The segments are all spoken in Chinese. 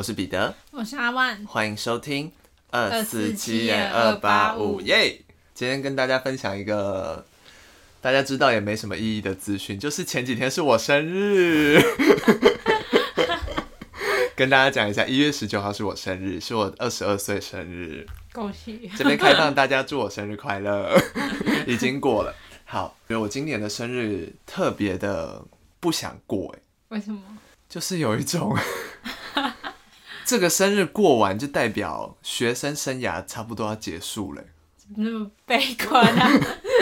我是彼得，我是阿万，欢迎收听二四七247二八五耶！今天跟大家分享一个大家知道也没什么意义的资讯，就是前几天是我生日，跟大家讲一下，一月十九号是我生日，是我二十二岁生日。恭喜！这边开放大家祝我生日快乐，已经过了。好，因为我今年的生日特别的不想过，哎，为什么？就是有一种，这个生日过完就代表学生生涯差不多要结束了，那么悲观啊？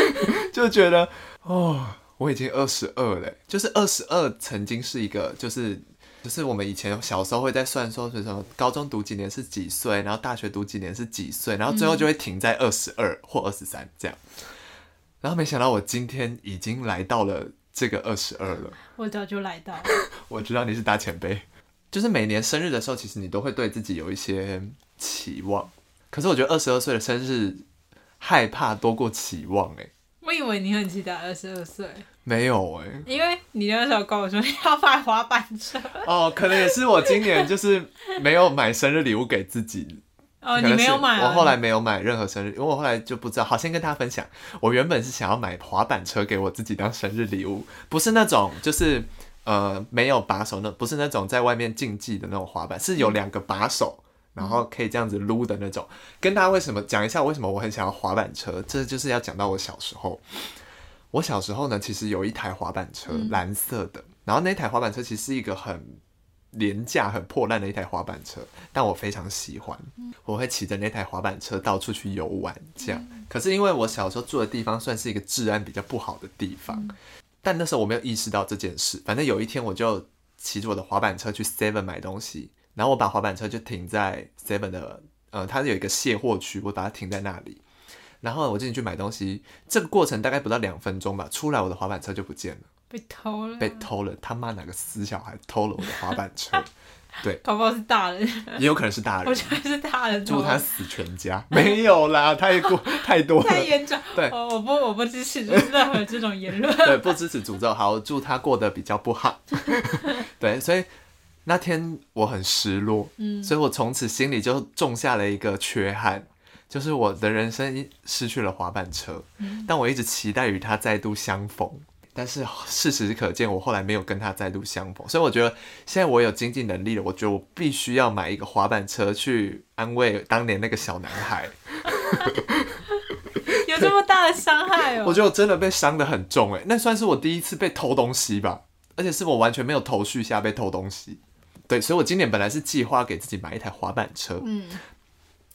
就觉得哦，我已经二十二了，就是二十二曾经是一个，就是就是我们以前小时候会在算说是什么，高中读几年是几岁，然后大学读几年是几岁，然后最后就会停在二十二或二十三这样。然后没想到我今天已经来到了这个二十二了。我早就来到了。我知道你是大前辈，就是每年生日的时候，其实你都会对自己有一些期望。可是我觉得二十二岁的生日害怕多过期望哎、我以为你很期待二十二岁，没有哎、因为你那时候跟我说要买滑板车。哦，可能也是我今年就是没有买生日礼物给自己。哦，你没有买、啊？我后来没有买任何生日，因为我后来就不知道。好，先跟大家分享，我原本是想要买滑板车给我自己当生日礼物，不是那种就是呃没有把手那，不是那种在外面竞技的那种滑板，是有两个把手，然后可以这样子撸的那种。跟大家为什么讲一下为什么我很想要滑板车，这就是要讲到我小时候。我小时候呢，其实有一台滑板车，蓝色的，然后那台滑板车其实是一个很廉价、很破烂的一台滑板车，但我非常喜欢。我会骑着那台滑板车到处去游玩，这样。可是因为我小时候住的地方算是一个治安比较不好的地方，但那时候我没有意识到这件事。反正有一天我就骑着我的滑板车去 Seven 买东西，然后我把滑板车就停在 Seven 的，呃，它有一个卸货区，我把它停在那里。然后我进去买东西，这个过程大概不到两分钟吧，出来我的滑板车就不见了，被偷了，被偷了。他妈哪个死小孩偷了我的滑板车？搞不好是大人，也有可能是大人，我觉得是大人祝他死全家。没有啦，太过 太多了。太严重。对哦，我不，我不支持任何这种言论。对，不支持诅咒。好，祝他过得比较不好。对，所以那天我很失落，嗯所以我从此心里就种下了一个缺憾，就是我的人生失去了滑板车，嗯但我一直期待与他再度相逢。但是 事实可见，我后来没有跟他再度相逢，所以我觉得现在我有经济能力了，我觉得我必须要买一个滑板车去安慰当年那个小男孩。有这么大的伤害哦、我觉得我真的被伤得很重哎，那算是我第一次被偷东西吧，而且是我完全没有头绪下被偷东西。对，所以我今年本来是计划给自己买一台滑板车，嗯，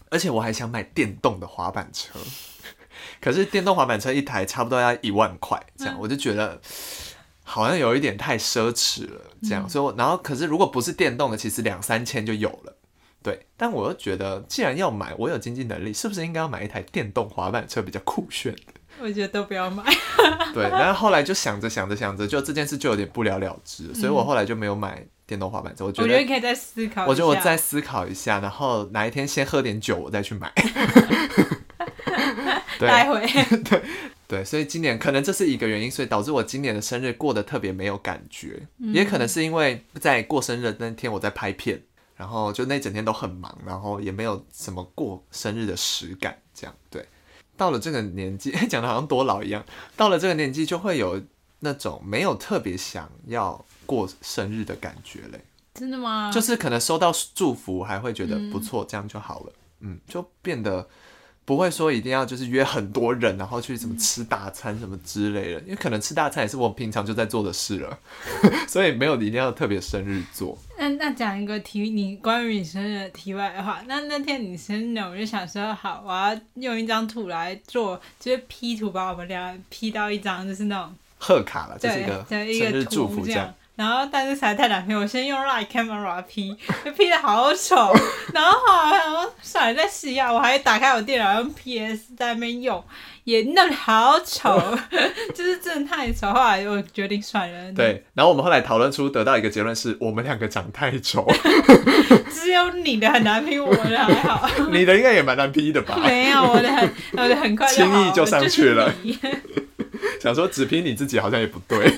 而且我还想买电动的滑板车，可是电动滑板车一台差不多要一万块，这样、我就觉得好像有一点太奢侈了，这样，所以我然后可是如果不是电动的，其实两三千就有了。对，但我又觉得，既然要买，我有经济能力，是不是应该要买一台电动滑板车比较酷炫？我觉得都不要买。对，然后后来就想着想着想着，就这件事就有点不了了之了，所以我后来就没有买电动滑板车。我觉得，我觉得你可以再思考一下。我觉得我再思考一下，然后哪一天先喝点酒，我再去买。待 对。对，所以今年可能这是一个原因，所以导致我今年的生日过得特别没有感觉，嗯也可能是因为在过生日那天我在拍片，然后就那整天都很忙，然后也没有什么过生日的实感，这样对。到了这个年纪，讲的好像多老一样。到了这个年纪，就会有那种没有特别想要过生日的感觉嘞，真的吗？就是可能收到祝福还会觉得不错，这样就好了。嗯，就变得不会说一定要就是约很多人，然后去什么吃大餐什么之类的，因为可能吃大餐也是我平常就在做的事了，所以没有一定要特别生日做。那那讲一个题，你关于你生日的题外话。那那天你生日，我就想说，好，我要用一张图来做，就是 P 图把我们俩 P 到一张，就是那种贺卡了，就是一个生日祝福这样样。。然后，但是实在太难 P，我先用 Light Camera P，就 P 的好丑。然后后来我算了，再试一下。我还打开我电脑用 PS 在那边用，也弄得好丑，就是真的太丑。后来我决定算了，，对，然后我们后来讨论出得到一个结论是，我们两个长太丑，只有你的很难拼我的还好。你的应该也蛮难 P 的吧？没有，我的很，我的很快轻易就上去了就是想说只 P 你自己好像也不对。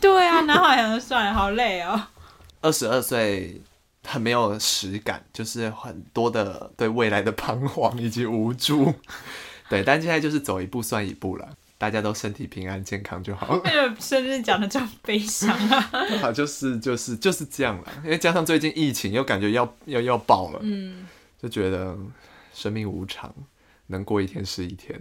对啊，然后还想说算了，好累哦。二十二岁很没有实感，就是很多的对未来的彷徨以及无助。对，但现在就是走一步算一步了，大家都身体平安健康就好。为了生日讲的这么悲伤啊！啊，就是就是就是这样了，因为加上最近疫情又感觉要要要爆了，嗯，就觉得生命无常，能过一天是一天。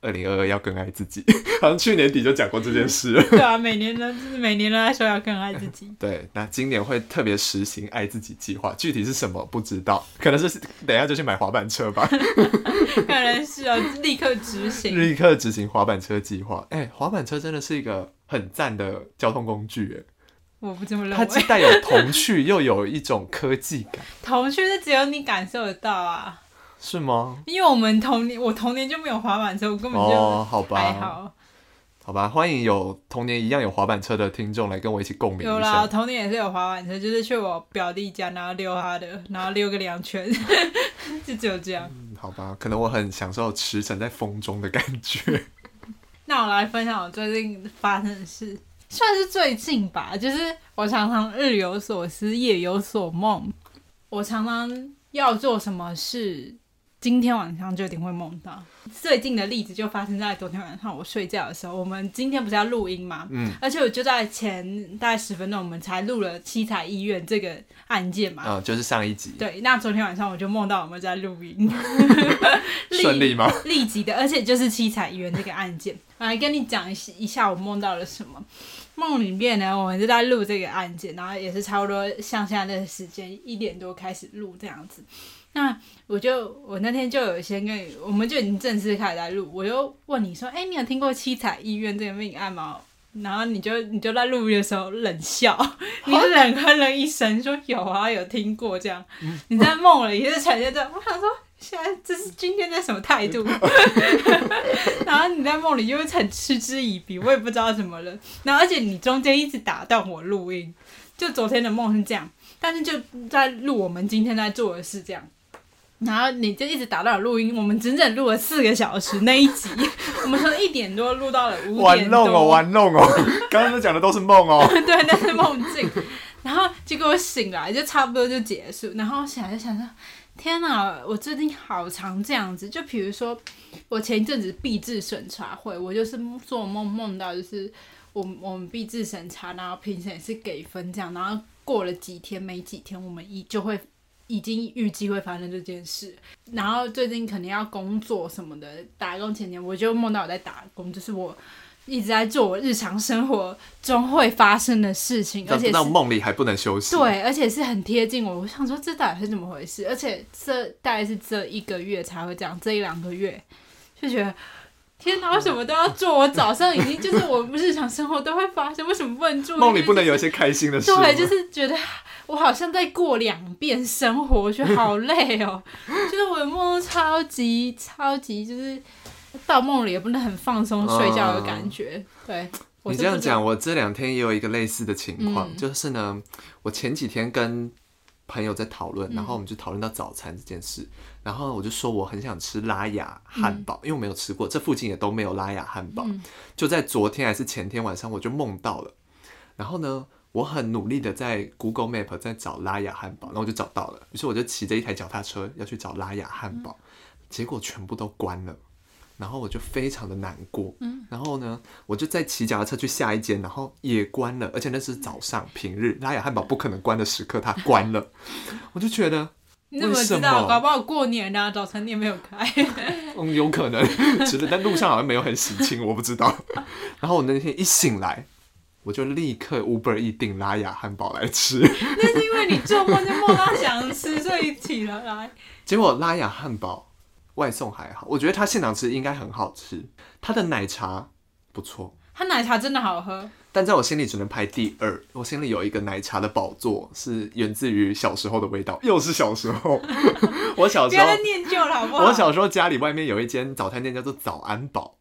二零二二要更爱自己，好像去年底就讲过这件事了。对啊，每年呢，就是每年都在说要更爱自己。对，那今年会特别实行爱自己计划，具体是什么不知道，可能是等一下就去买滑板车吧。可能是哦，立刻执行。立刻执行滑板车计划。哎、滑板车真的是一个很赞的交通工具，哎，我不这么认为它既为，带有童趣，又有一种科技感，童趣是只有你感受得到啊，是吗？因为我们童年，我童年就没有滑板车，我根本就哦，好吧，还好。好吧，欢迎有童年一样有滑板车的听众来跟我一起共鸣一有啦，我下。童年也是有滑板车，就是去我表弟家，然后溜他的，然后溜个两圈，就只有这样。嗯好吧，可能我很享受驰骋在风中的感觉。那我来分享我最近发生的事，算是最近吧，就是我常常日有所思，夜有所梦。我常常要做什么事，今天晚上就一定会梦到。最近的例子就发生在昨天晚上，我睡觉的时候。我们今天不是要录音吗？嗯，而且我就在前大概十分钟，我们才录了七彩医院这个案件嘛。哦，就是上一集，对，那昨天晚上我就梦到我们在录音，顺利吗？立即的，而且就是七彩医院这个案件，我来跟你讲一一下我梦到了什么。梦里面呢，我们就在录这个案件，然后也是差不多像现在的时间一点多开始录这样子。那我就我那天就有先跟你，我们就已经正式开始在录，我就问你说，哎、你有听过七彩医院这个命案吗？然后你就你就在录音的时候冷笑，你冷哼了一声，说有啊，有听过这样。你在梦里也是呈现这样，我想说现在这是今天的什么态度？然后你在梦里就会很嗤之以鼻，我也不知道怎么了。然后而且你中间一直打断我录音，就昨天的梦是这样，但是就在录我们今天在做的事这样。然后你就一直打断我录音，我们整整录了四个小时那一集，我们从一点多录到了五点多。玩弄哦，玩弄哦，刚刚都讲的都是梦哦。对，那是梦境。然后结果我醒来就差不多就结束，然后我醒来就想说，天哪，我最近好常这样子。就比如说，我前一阵子闭智审查会，我就是做梦梦到就是我我们闭智审查，然后评审也是给分这样，然后过了几天没几天，我们一就会。已经预计会发生这件事，然后最近肯定要工作什么的，打工前年我就梦到我在打工，就是我一直在做我日常生活中会发生的事情，而且是到梦里还不能休息。，对，而且是很贴近我。我想说这到底是怎么回事？而且这大概是这一个月才会这样，这一两个月就觉得。天哪！为什么都要做，我早上已经就是我日常生活都会发生，为什么不能做？梦里不能有一些开心的事吗。对，就是觉得我好像在过两遍生活，我觉得好累哦。就是我的梦都超级超级，就是到梦里也不能很放松睡觉的感觉。对，你这样讲，我这两天也有一个类似的情况，嗯就是呢，我前几天跟朋友在讨论，嗯。然后我们就讨论到早餐这件事，然后我就说我很想吃拉雅汉堡，因为我没有吃过，这附近也都没有拉雅汉堡。嗯。就在昨天还是前天晚上，我就梦到了，然后呢，我很努力的在 Google Map 在找拉雅汉堡，然后我就找到了，于是我就骑着一台脚踏车要去找拉雅汉堡，结果全部都关了。然后我就非常的难过，嗯，然后呢，我就再骑脚踏车去下一间，然后也关了，而且那是早上平日，拉雅汉堡不可能关的时刻，它关了，我就觉得，你怎么知道？么搞不好过年啊，早餐店没有开。嗯，有可能，只是但路上好像没有很喜庆，我不知道。然后我那天一醒来，我就立刻 Uber 一订拉雅汉堡来吃，那是因为你做梦就梦到想吃，所以起了来。结果拉雅汉堡外送还好，我觉得他现场吃应该很好吃，他的奶茶不错。他奶茶真的好喝，但在我心里只能排第二，我心里有一个奶茶的宝座，是源自于小时候的味道，又是小时候。我小时候念旧了好不好？我小时候家里外面有一间早餐店叫做早安堡，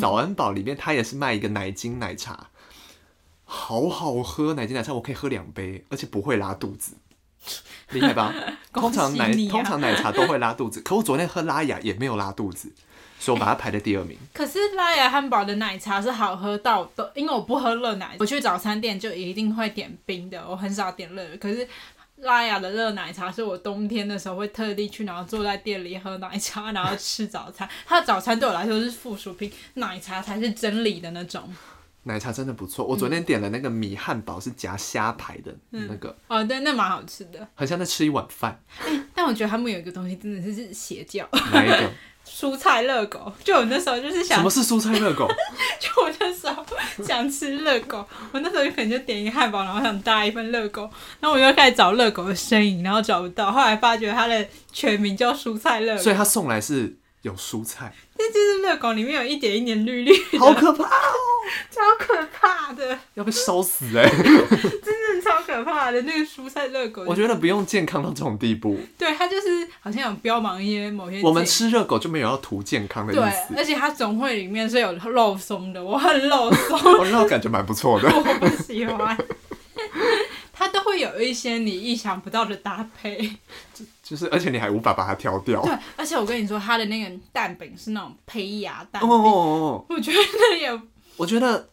早安宝里面它也是卖一个奶精奶茶，好好喝，奶精奶茶我可以喝两杯，而且不会拉肚子，厉害吧？通常奶通常奶茶都会拉肚子，可我昨天喝拉雅也没有拉肚子，所以我把它排在第二名。可是拉雅汉堡的奶茶是好喝到的，因为我不喝热奶，我去早餐店就一定会点冰的，我很少点热的。可是拉雅的热奶茶是我冬天的时候会特地去，然后坐在店里喝奶茶，然后吃早餐。它的早餐对我来说是附属品，奶茶才是真理的那种。奶茶真的不错，我昨天点了那个米汉堡，是夹虾排的那个，哦，对，那蛮好吃的。很像在吃一碗饭。但我觉得他们有一个东西真的是是邪教，哪一个？蔬菜热狗。就我那时候就是想，什么是蔬菜热狗？就我那时候想吃热狗，我那时候可能就点一个汉堡，然后想搭一份热狗，然后我就开始找热狗的身影，然后找不到，后来发觉它的全名叫蔬菜热狗，所以他送来是有蔬菜，这就是热狗里面有一点一点绿绿，好可怕哦，超可怕的，要被烧死哎！真的超可怕的那个蔬菜热狗。我觉得不用健康到这种地步，对它就是好像有标榜一些某些，我们吃热狗就没有要图健康的意对，思，而且它总会里面是有肉松的，我很肉松，我那感觉蛮不错的。我不喜欢。会有一些你意想不到的搭配，就是而且你还无法把它挑掉。对，而且我跟你说，它的那个蛋饼是那种胚芽蛋哦饼，哦哦，我觉得也我觉得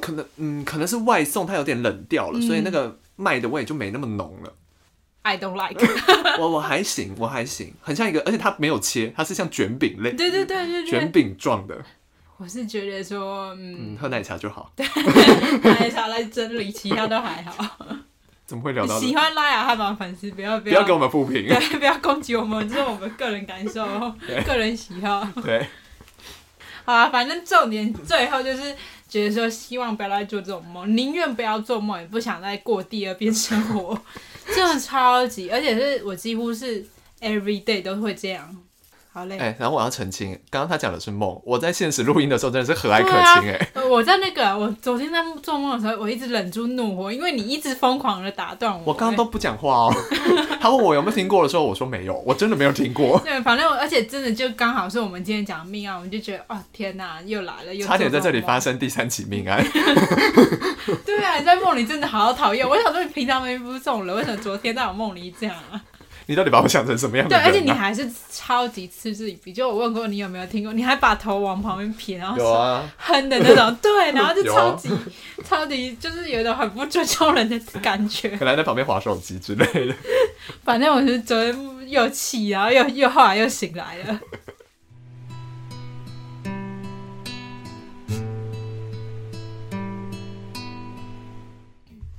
可能嗯可能是外送它有点冷掉了，嗯所以那个麦的味就没那么浓了。I don't like。我我还行，我还行，很像一个，而且它没有切，它是像卷饼类，对对对对卷对，饼状的。我是觉得说，嗯，嗯，喝奶茶就好。奶茶来真理，其他都还好。怎么会聊到喜？欢拉雅汉堡的粉丝不要不不要给我们负评。对，不要攻击我们，这是我们个人感受、个人喜好。对，好啊，反正重点最后就是觉得说，希望不要再做这种梦，宁愿不要做梦，也不想再过第二遍生活。真的超级，而且是我几乎是 every day 都会这样。好嘞。哎、然后我要澄清，刚刚他讲的是梦，我在现实录音的时候真的是和蔼可亲哎、呃我在那个，我昨天在做梦的时候，我一直忍住怒火，因为你一直疯狂的打断我。我刚刚都不讲话哦。他问我有没有听过的时候，我说没有，我真的没有听过，对，反正我而且真的就刚好是我们今天讲的命案，我们就觉得哦天哪，又来了，又差点在这里发生。生第三起命案。对啊，你在梦里真的好讨厌。我想说，你平常明明不是这种人，为什么昨天在我梦里这样啊？你到底把我想成什么样的对？而且你还是超级嗤之以鼻。就我问过你有没有听过，你还把头往旁边撇，然后有啊，哼的那种，对，然后就超级、超级，就是有一种很不尊重人的感觉。可能在旁边划手机之类的。反正我是昨天又气，然后又又后来又醒来了。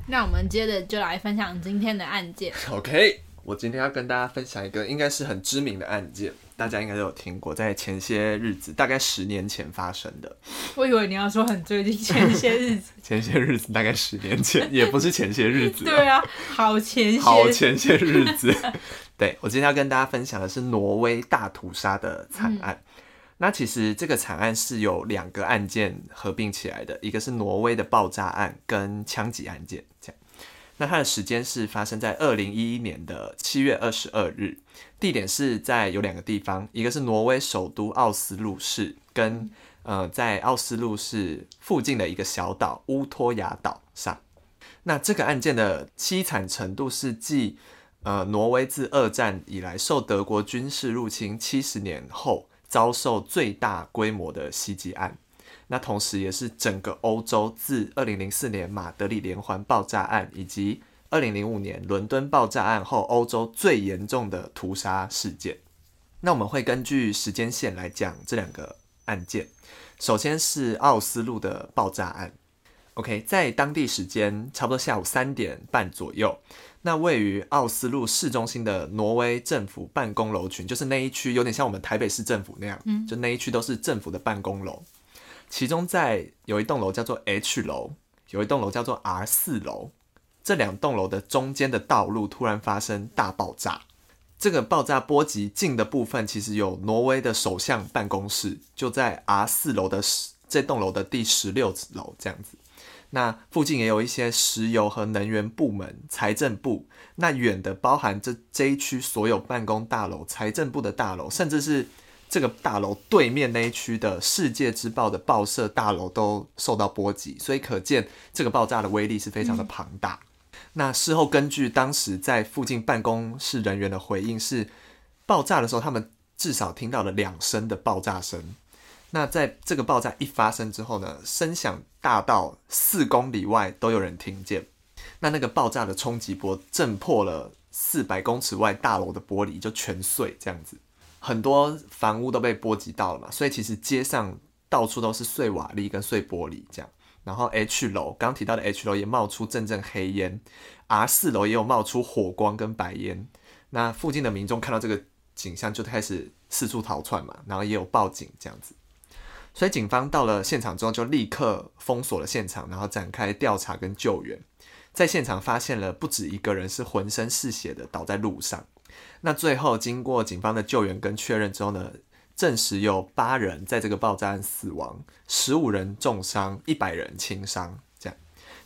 那我们接着就来分享今天的案件。OK，我今天要跟大家分享一个应该是很知名的案件，大家应该都有听过，在前些日子，大概十年前发生的。我以为你要说很最近前些日子，前些日子大概十年前，也不是前些日子、对啊，好前些，好前些日子。对我今天要跟大家分享的是挪威大屠杀的惨案。那其实这个惨案是有两个案件合并起来的，一个是挪威的爆炸案跟枪击案件，这样。那它的时间是发生在二零一一年的七月二十二日，地点是在有两个地方，一个是挪威首都奥斯陆市，跟呃在奥斯陆市附近的一个小岛乌托亚岛上。那这个案件的凄惨程度是继呃挪威自二战以来受德国军事入侵七十年后遭受最大规模的袭击案。那同时也是整个欧洲自二零零四年马德里连环爆炸案以及二零零五年伦敦爆炸案后，欧洲最严重的屠杀事件。那我们会根据时间线来讲这两个案件。首先是奥斯陆的爆炸案。OK，在当地时间差不多下午三点半左右，那位于奥斯陆市中心的挪威政府办公楼群，就是那一区有点像我们台北市政府那样，就那一区都是政府的办公楼。其中在有一栋楼叫做 H 楼，有一栋楼叫做 R 四楼，这两栋楼的中间的道路突然发生大爆炸。这个爆炸波及近的部分，其实有挪威的首相办公室，就在 R 四楼的这栋楼的第十六楼这样子。那附近也有一些石油和能源部门、财政部。那远的包含这这一区所有办公大楼、财政部的大楼，甚至是这个大楼对面那一区的《世界之报》的报社大楼都受到波及，所以可见这个爆炸的威力是非常的庞大。那事后根据当时在附近办公室人员的回应是，爆炸的时候他们至少听到了两声的爆炸声。那在这个爆炸一发生之后呢，声响大到四公里外都有人听见。那那个爆炸的冲击波震破了四百公尺外大楼的玻璃，就全碎这样子，很多房屋都被波及到了嘛，所以其实街上到处都是碎瓦砾跟碎玻璃这样。然后 H 楼刚提到的 H 楼也冒出阵阵黑烟，R 四楼也有冒出火光跟白烟。那附近的民众看到这个景象，就开始四处逃窜嘛，然后也有报警这样子。所以警方到了现场之后，就立刻封锁了现场，然后展开调查跟救援。在现场发现了不止一个人是浑身是血的倒在路上。那最后经过警方的救援跟确认之后呢？证实有八人在这个爆炸案死亡，十五人重伤，一百人轻伤。这样，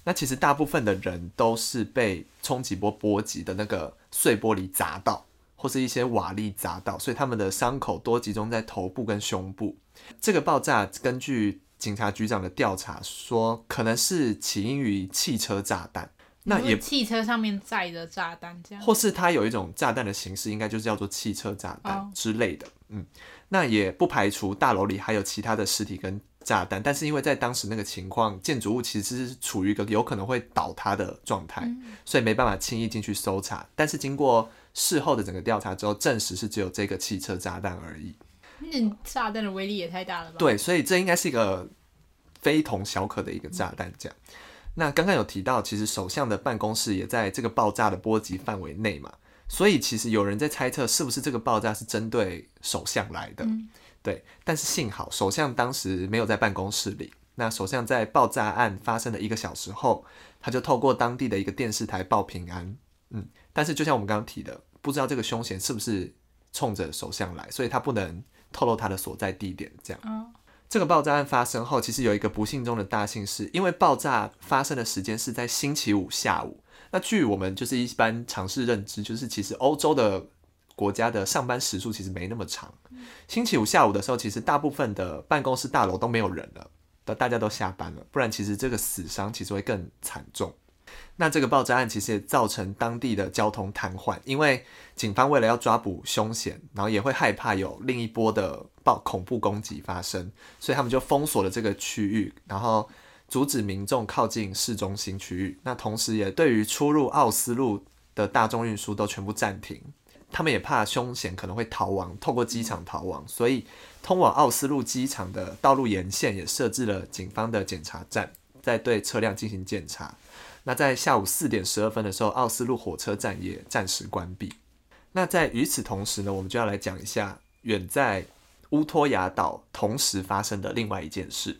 那其实大部分的人都是被冲击波波及的那个碎玻璃砸到，或是一些瓦砾砸到，所以他们的伤口多集中在头部跟胸部。这个爆炸根据警察局长的调查说，可能是起因于汽车炸弹。那也汽车上面载着炸弹这样，或是它有一种炸弹的形式，应该就是叫做汽车炸弹之类的。嗯。那也不排除大楼里还有其他的尸体跟炸弹，但是因为在当时那个情况，建筑物其实是处于一个有可能会倒塌的状态，所以没办法轻易进去搜查。但是经过事后的整个调查之后，证实是只有这个汽车炸弹而已。那炸弹的威力也太大了吧？对，所以这应该是一个非同小可的一个炸弹。这样，那刚刚有提到，其实首相的办公室也在这个爆炸的波及范围内嘛。所以其实有人在猜测，是不是这个爆炸是针对首相来的？对，但是幸好首相当时没有在办公室里。那首相在爆炸案发生的一个小时后，他就透过当地的一个电视台报平安。嗯，但是就像我们刚刚提的，不知道这个凶险是不是冲着首相来，所以他不能透露他的所在地点。这样，这个爆炸案发生后，其实有一个不幸中的大幸，是因为爆炸发生的时间是在星期五下午。那据我们就是一般尝试认知，就是其实欧洲的国家的上班时数其实没那么长。星期五下午的时候，其实大部分的办公室大楼都没有人了，大家都下班了。不然其实这个死伤其实会更惨重。那这个爆炸案其实也造成当地的交通瘫痪，因为警方为了要抓捕凶险，然后也会害怕有另一波的暴恐怖攻击发生，所以他们就封锁了这个区域，然后。阻止民众靠近市中心区域，那同时也对于出入奥斯陆的大众运输都全部暂停。他们也怕凶险可能会逃亡，透过机场逃亡，所以通往奥斯陆机场的道路沿线也设置了警方的检查站，在对车辆进行检查。那在下午四点十二分的时候，奥斯陆火车站也暂时关闭。那在与此同时呢，我们就要来讲一下远在乌托亚岛同时发生的另外一件事。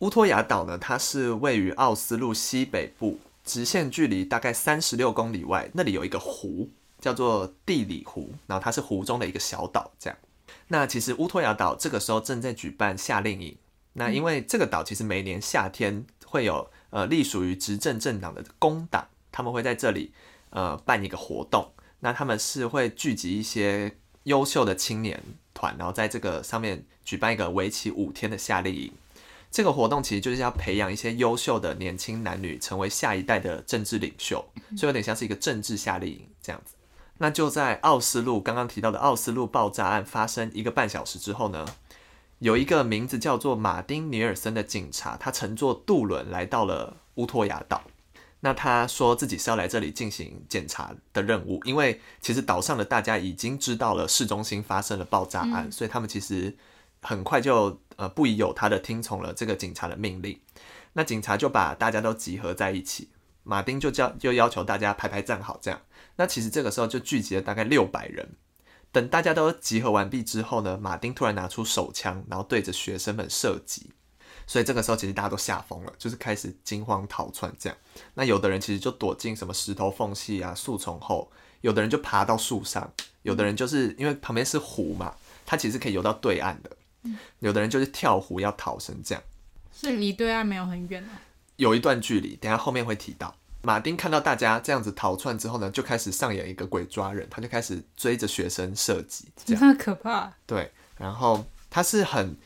乌托亚岛呢，它是位于奥斯陆西北部，直线距离大概三十六公里外，那里有一个湖，叫做地理湖，然后它是湖中的一个小岛。这样，那其实乌托亚岛这个时候正在举办夏令营。那因为这个岛其实每年夏天会有呃隶属于执政政党的工党，他们会在这里呃办一个活动。那他们是会聚集一些优秀的青年团，然后在这个上面举办一个为期五天的夏令营。这个活动其实就是要培养一些优秀的年轻男女，成为下一代的政治领袖，所以有点像是一个政治夏令营这样子。那就在奥斯陆刚刚提到的奥斯陆爆炸案发生一个半小时之后呢，有一个名字叫做马丁尼尔森的警察，他乘坐渡轮来到了乌托亚岛。那他说自己是要来这里进行检查的任务，因为其实岛上的大家已经知道了市中心发生了爆炸案，所以他们其实很快就。呃，不疑有他的听从了这个警察的命令，那警察就把大家都集合在一起，马丁就叫就要求大家排排站好，这样。那其实这个时候就聚集了大概六百人。等大家都集合完毕之后呢，马丁突然拿出手枪，然后对着学生们射击。所以这个时候其实大家都吓疯了，就是开始惊慌逃窜这样。那有的人其实就躲进什么石头缝隙啊、树丛后，有的人就爬到树上，有的人就是因为旁边是湖嘛，他其实可以游到对岸的。有的人就是跳湖要逃生，这样是离对岸没有很远有一段距离。等下后面会提到，马丁看到大家这样子逃窜之后呢，就开始上演一个鬼抓人，他就开始追着学生射击，这样可怕。对，然后他是很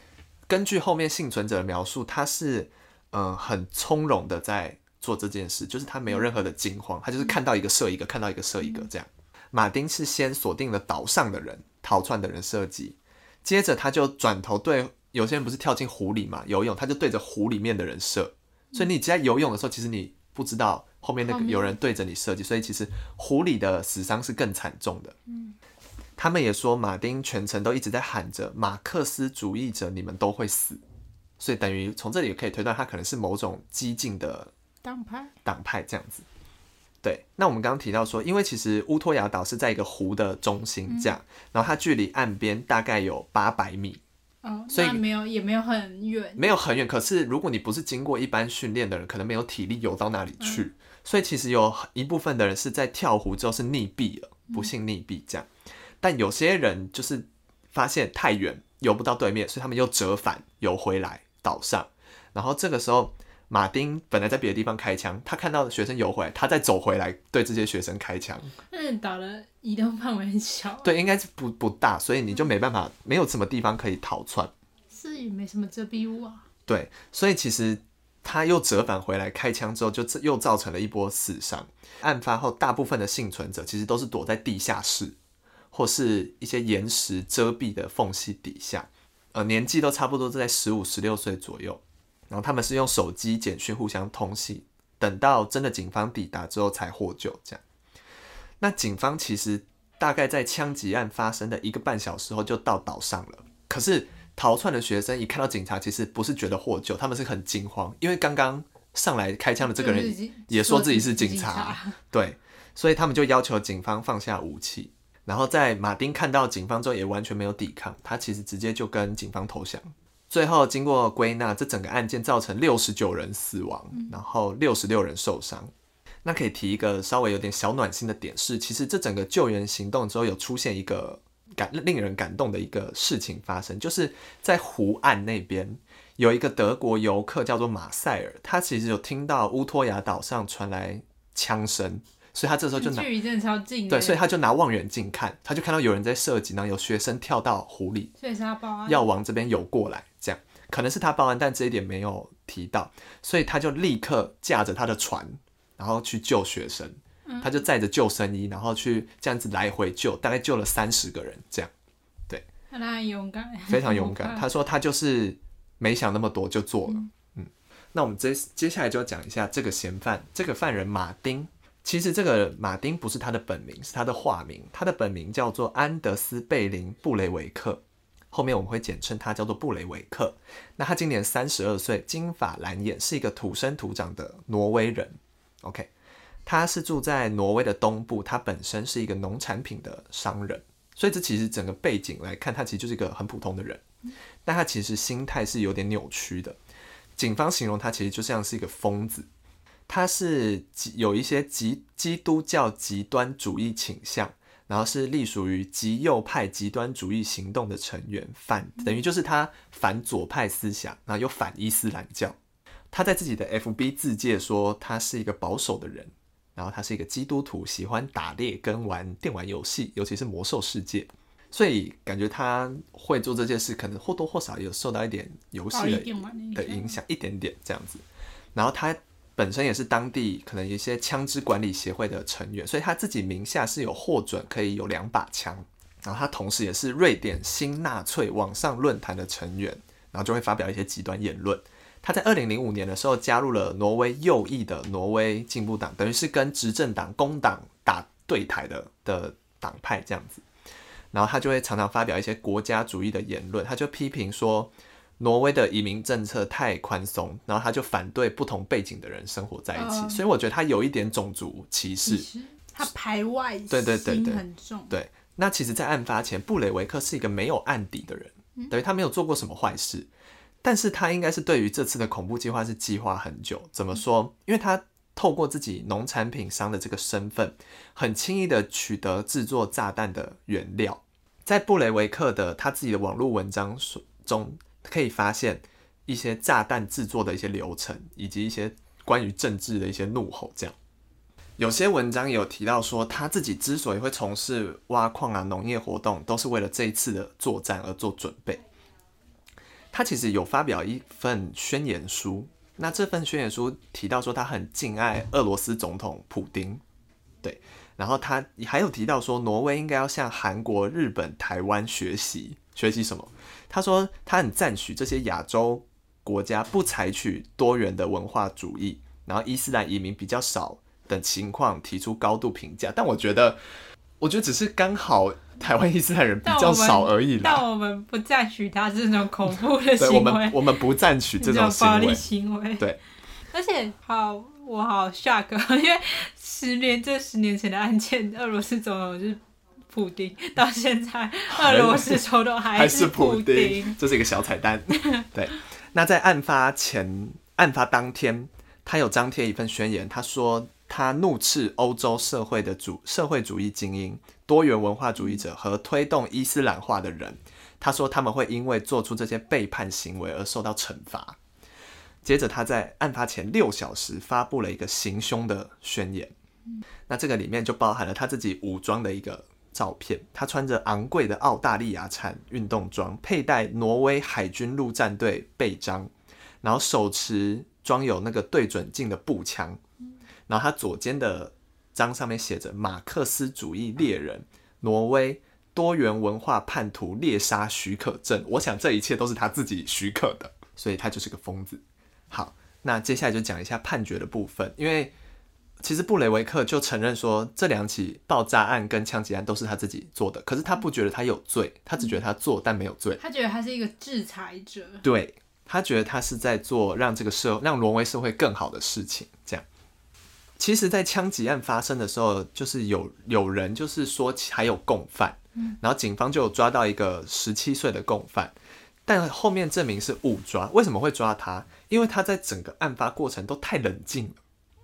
根据后面幸存者的描述，他是嗯很从容的在做这件事，就是他没有任何的惊慌，他就是看到一个射一个，看到一个射一个这样。马丁是先锁定了岛上的人，逃窜的人射击。接着他就转头对有些人不是跳进湖里嘛游泳，他就对着湖里面的人射。所以你在游泳的时候，其实你不知道后面那个有人对着你射击，所以其实湖里的死伤是更惨重的。嗯他们也说马丁全程都一直在喊着“马克思主义者，你们都会死”，所以等于从这里也可以推断，他可能是某种激进的党派。党派这样子。对，那我们刚刚提到说，因为其实乌托亚岛是在一个湖的中心这样，然后它距离岸边大概有八百米，哦，所以没有也没有很远，没有很远。可是如果你不是经过一般训练的人，可能没有体力游到那里去，所以其实有一部分的人是在跳湖之后是溺毙了，不幸溺毙这样。但有些人就是发现太远游不到对面，所以他们又折返游回来岛上。然后这个时候，马丁本来在别的地方开枪，他看到学生游回来，他再走回来对这些学生开枪。那你岛的移动范围很小，对，应该是不不大，所以你就没办法，没有什么地方可以逃窜。是也没什么遮蔽物啊。对，所以其实他又折返回来开枪之后，就又造成了一波死伤。案发后，大部分的幸存者其实都是躲在地下室或是一些岩石遮蔽的缝隙底下，呃，年纪都差不多是在十五、十六岁左右。然后他们是用手机简讯互相通信，等到真的警方抵达之后才获救。这样，那警方其实大概在枪击案发生的一个半小时后就到岛上了，可是。逃窜的学生一看到警察，其实不是觉得获救，他们是很惊慌，因为刚刚上来开枪的这个人也说自己是警察，对，所以他们就要求警方放下武器。然后在马丁看到警方之后，也完全没有抵抗，他其实直接就跟警方投降。最后经过归纳，这整个案件造成六十九人死亡，然后六十六人受伤。那可以提一个稍微有点小暖心的点是，其实这整个救援行动之后有出现一个。感令人感动的一个事情发生，就是在湖岸那边有一个德国游客叫做马塞尔，他其实有听到乌托亚岛上传来枪声，所以他这时候就拿距离真的超近，对，所以他就拿望远镜看，他就看到有人在射击，然后有学生跳到湖里，所以是他报案，要往这边游过来，这样可能是他报案，但这一点没有提到，所以他就立刻驾着他的船，然后去救学生。他就载着救生衣，然后去这样子来回救，大概救了三十个人，这样，对，他很勇敢，非常勇敢。他说他就是没想那么多就做了，嗯。那我们接接下来就要讲一下这个嫌犯，这个犯人马丁。其实这个马丁不是他的本名，是他的化名。他的本名叫做安德斯贝林布雷维克，后面我们会简称他叫做布雷维克。那他今年三十二岁，金发蓝眼，是一个土生土长的挪威人。OK。他是住在挪威的东部，他本身是一个农产品的商人，所以这其实整个背景来看，他其实就是一个很普通的人，但他其实心态是有点扭曲的。警方形容他其实就像是一个疯子，他是有一些极基督教极端主义倾向，然后是隶属于极右派极端主义行动的成员，反等于就是他反左派思想，然后又反伊斯兰教。他在自己的 FB 自介说，他是一个保守的人。然后他是一个基督徒，喜欢打猎跟玩电玩游戏，尤其是魔兽世界，所以感觉他会做这件事，可能或多或少有受到一点游戏的的影响，一点点这样子。然后他本身也是当地可能一些枪支管理协会的成员，所以他自己名下是有获准可以有两把枪。然后他同时也是瑞典新纳粹网上论坛的成员，然后就会发表一些极端言论。他在二零零五年的时候加入了挪威右翼的挪威进步党，等于是跟执政党工党打对台的的党派这样子。然后他就会常常发表一些国家主义的言论，他就批评说挪威的移民政策太宽松，然后他就反对不同背景的人生活在一起。所以我觉得他有一点种族歧视，他排外对对对对很重。对，那其实，在案发前，布雷维克是一个没有案底的人，等于他没有做过什么坏事。但是他应该是对于这次的恐怖计划是计划很久。怎么说？因为他透过自己农产品商的这个身份，很轻易的取得制作炸弹的原料。在布雷维克的他自己的网络文章中，可以发现一些炸弹制作的一些流程，以及一些关于政治的一些怒吼。这样，有些文章有提到说，他自己之所以会从事挖矿啊、农业活动，都是为了这一次的作战而做准备。他其实有发表一份宣言书，那这份宣言书提到说他很敬爱俄罗斯总统普丁，对，然后他还有提到说挪威应该要向韩国、日本、台湾学习，学习什么？他说他很赞许这些亚洲国家不采取多元的文化主义，然后伊斯兰移民比较少等情况提出高度评价。但我觉得，我觉得只是刚好台湾伊斯兰人比较少而已啦。但我们不赞许他这种恐怖的 行为们，我们不赞许这种暴力行为。对，而且好，我好 shock，因为十年这十年前的案件，俄罗斯总统是普丁，到现在俄罗斯总统还是普丁。这是一个小彩蛋。对，那在案发前、案发当天，他有张贴一份宣言，他说他怒斥欧洲社会的主社会主义精英、多元文化主义者和推动伊斯兰化的人。他说他们会因为做出这些背叛行为而受到惩罚。接着，他在案发前六小时发布了一个行凶的宣言。那这个里面就包含了他自己武装的一个照片，他穿着昂贵的澳大利亚产运动装，佩戴挪威海军陆战队背章，然后手持装有那个对准镜的步枪，然后他左肩的章上面写着“马克思主义猎人，挪威多元文化叛徒猎杀许可证”。我想这一切都是他自己许可的，所以他就是个疯子。好，那接下来就讲一下判决的部分，因为其实布雷维克就承认说，这两起爆炸案跟枪击案都是他自己做的，可是他不觉得他有罪，他只觉得他做但没有罪。他觉得他是一个制裁者，对他觉得他是在做让这个社让挪威社会更好的事情。这样，其实，在枪击案发生的时候，就是有有人就是说还有共犯，然后警方就有抓到一个十七岁的共犯，但后面证明是误抓。为什么会抓他？因为他在整个案发过程都太冷静了。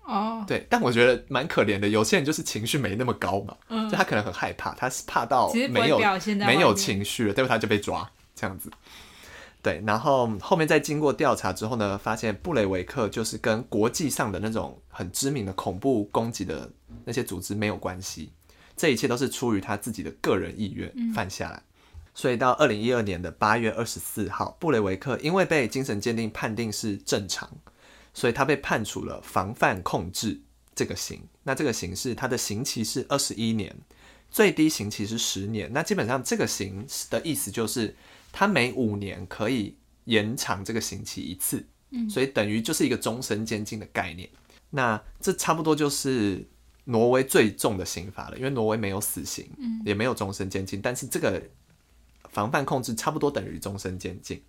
哦，对，但我觉得蛮可怜的。有些人就是情绪没那么高嘛，嗯就他可能很害怕，他是怕到没有没有情绪了，对吧？他就被抓这样子。对，然后后面在经过调查之后呢，发现布雷维克就是跟国际上的那种很知名的恐怖攻击的那些组织没有关系，这一切都是出于他自己的个人意愿犯下来。所以到二零一二年的八月二十四号，布雷维克因为被精神鉴定判定是正常，所以他被判处了防范控制这个刑。那这个刑是他的刑期是二十一年，最低刑期是十年。那基本上这个刑的意思就是，他每五年可以延长这个刑期一次，所以等于就是一个终身监禁的概念。那这差不多就是挪威最重的刑罚了，因为挪威没有死刑，也没有终身监禁，但是这个防范控制差不多等于终身监禁。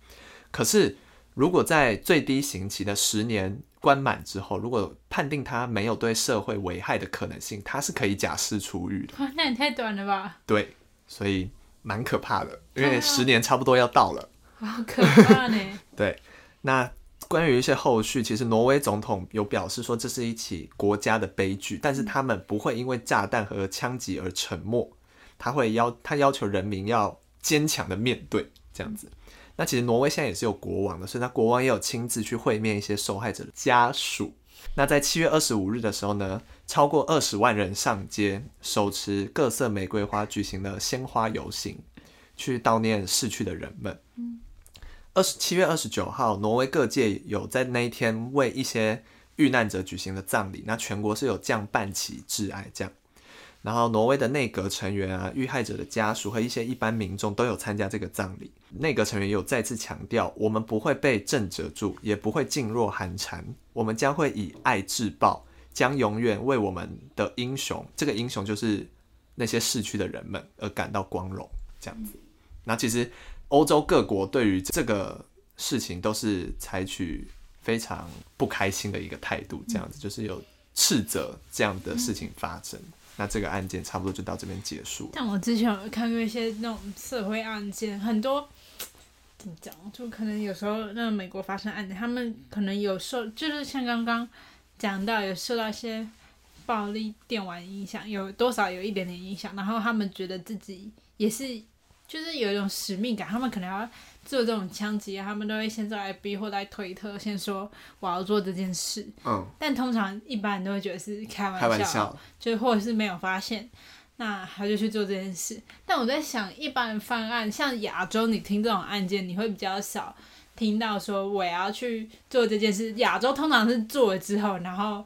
可是如果在最低刑期的十年关满之后，如果判定他没有对社会危害的可能性，他是可以假释出狱的。哇那也太短了吧，对，所以蛮可怕的，因为十年差不多要到了。好可怕呢。对，那关于一些后续，其实挪威总统有表示说这是一起国家的悲剧，但是他们不会因为炸弹和枪击而沉默，他会要他要求人民要坚强的面对这样子。那其实挪威现在也是有国王的，所以他国王也有亲自去会面一些受害者的家属。那在七月二十五日的时候呢，超过二十万人上街，手持各色玫瑰花，举行了鲜花游行，去悼念逝去的人们。二十七月二十九号，挪威各界有在那一天为一些遇难者举行了葬礼，那全国是有降半旗致哀这样。然后，挪威的内阁成员啊、遇害者的家属和一些一般民众都有参加这个葬礼。内阁成员有再次强调，我们不会被震折住，也不会噤若寒蝉，我们将会以爱自报，将永远为我们的英雄，这个英雄就是那些逝去的人们而感到光荣。这样子。那其实欧洲各国对于这个事情都是采取非常不开心的一个态度，这样子就是有斥责这样的事情发生。那这个案件差不多就到这边结束。但我之前有看过一些那种社会案件，很多怎么讲，就可能有时候那个美国发生案件，他们可能有受，就是像刚刚讲到有受到一些暴力电玩影响，有多少有一点点影响，然后他们觉得自己也是。就是有一种使命感，他们可能要做这种枪击啊，他们都会先在 FB 或在推特先说我要做这件事，嗯，但通常一般人都会觉得是开玩笑，玩笑，就是或者是没有发现，那他就去做这件事。但我在想，一般犯案，像亚洲，你听这种案件，你会比较少听到说我要去做这件事。亚洲通常是做了之后，然后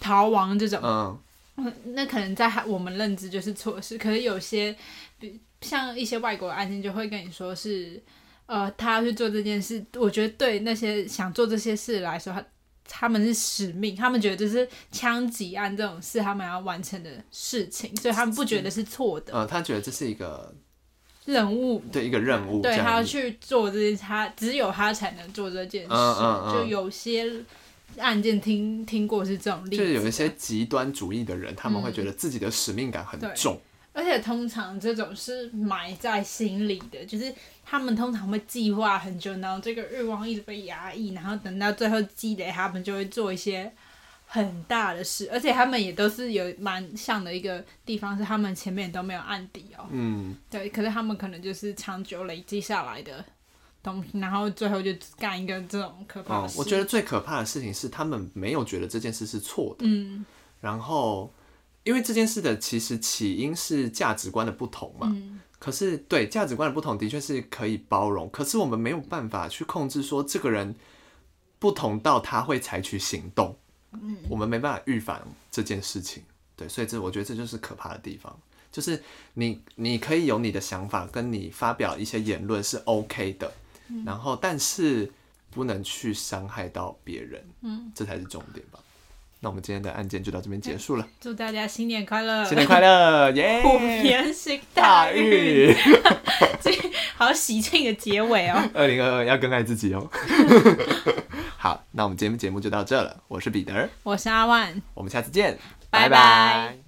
逃亡这种，嗯，嗯那可能在我们认知就是错事。可是有些，比像一些外国的案件，就会跟你说是，呃，他要去做这件事。我觉得对那些想做这些事来说，他他们是使命，他们觉得这是枪击案这种事他们要完成的事情，所以他们不觉得是错的呃，他觉得这是一个任务。对一个任务，对他要去做这件，他只有他才能做这件事。嗯嗯嗯就有些案件听听过是这种例子，就是有一些极端主义的人，他们会觉得自己的使命感很对重。而且通常这种是埋在心里的，就是他们通常会计划很久，然后这个欲望一直被压抑，然后等到最后积累，他们就会做一些很大的事，而且他们也都是有蛮像的一个地方，是他们前面都没有案底哦，嗯，对，可是他们可能就是长久累积下来的东西，然后最后就干一个这种可怕的事。，哦我觉得最可怕的事情是他们没有觉得这件事是错的，嗯。然后因为这件事的其实起因是价值观的不同嘛。嗯。可是对价值观的不同的确是可以包容，可是我们没有办法去控制说这个人不同到他会采取行动，嗯我们没办法预防这件事情。对，所以这我觉得这就是可怕的地方，就是你你可以有你的想法，跟你发表一些言论是 OK 的，嗯然后但是不能去伤害到别人，嗯，这才是重点吧。那我们今天的案件就到这边结束了，祝大家新年快乐，新年快乐，耶！虎年行大运，好喜庆的结尾哦。二零二二要更爱自己哦。好，那我们今天节目就到这了，我是彼得，我是阿万。我们下次见，拜拜。拜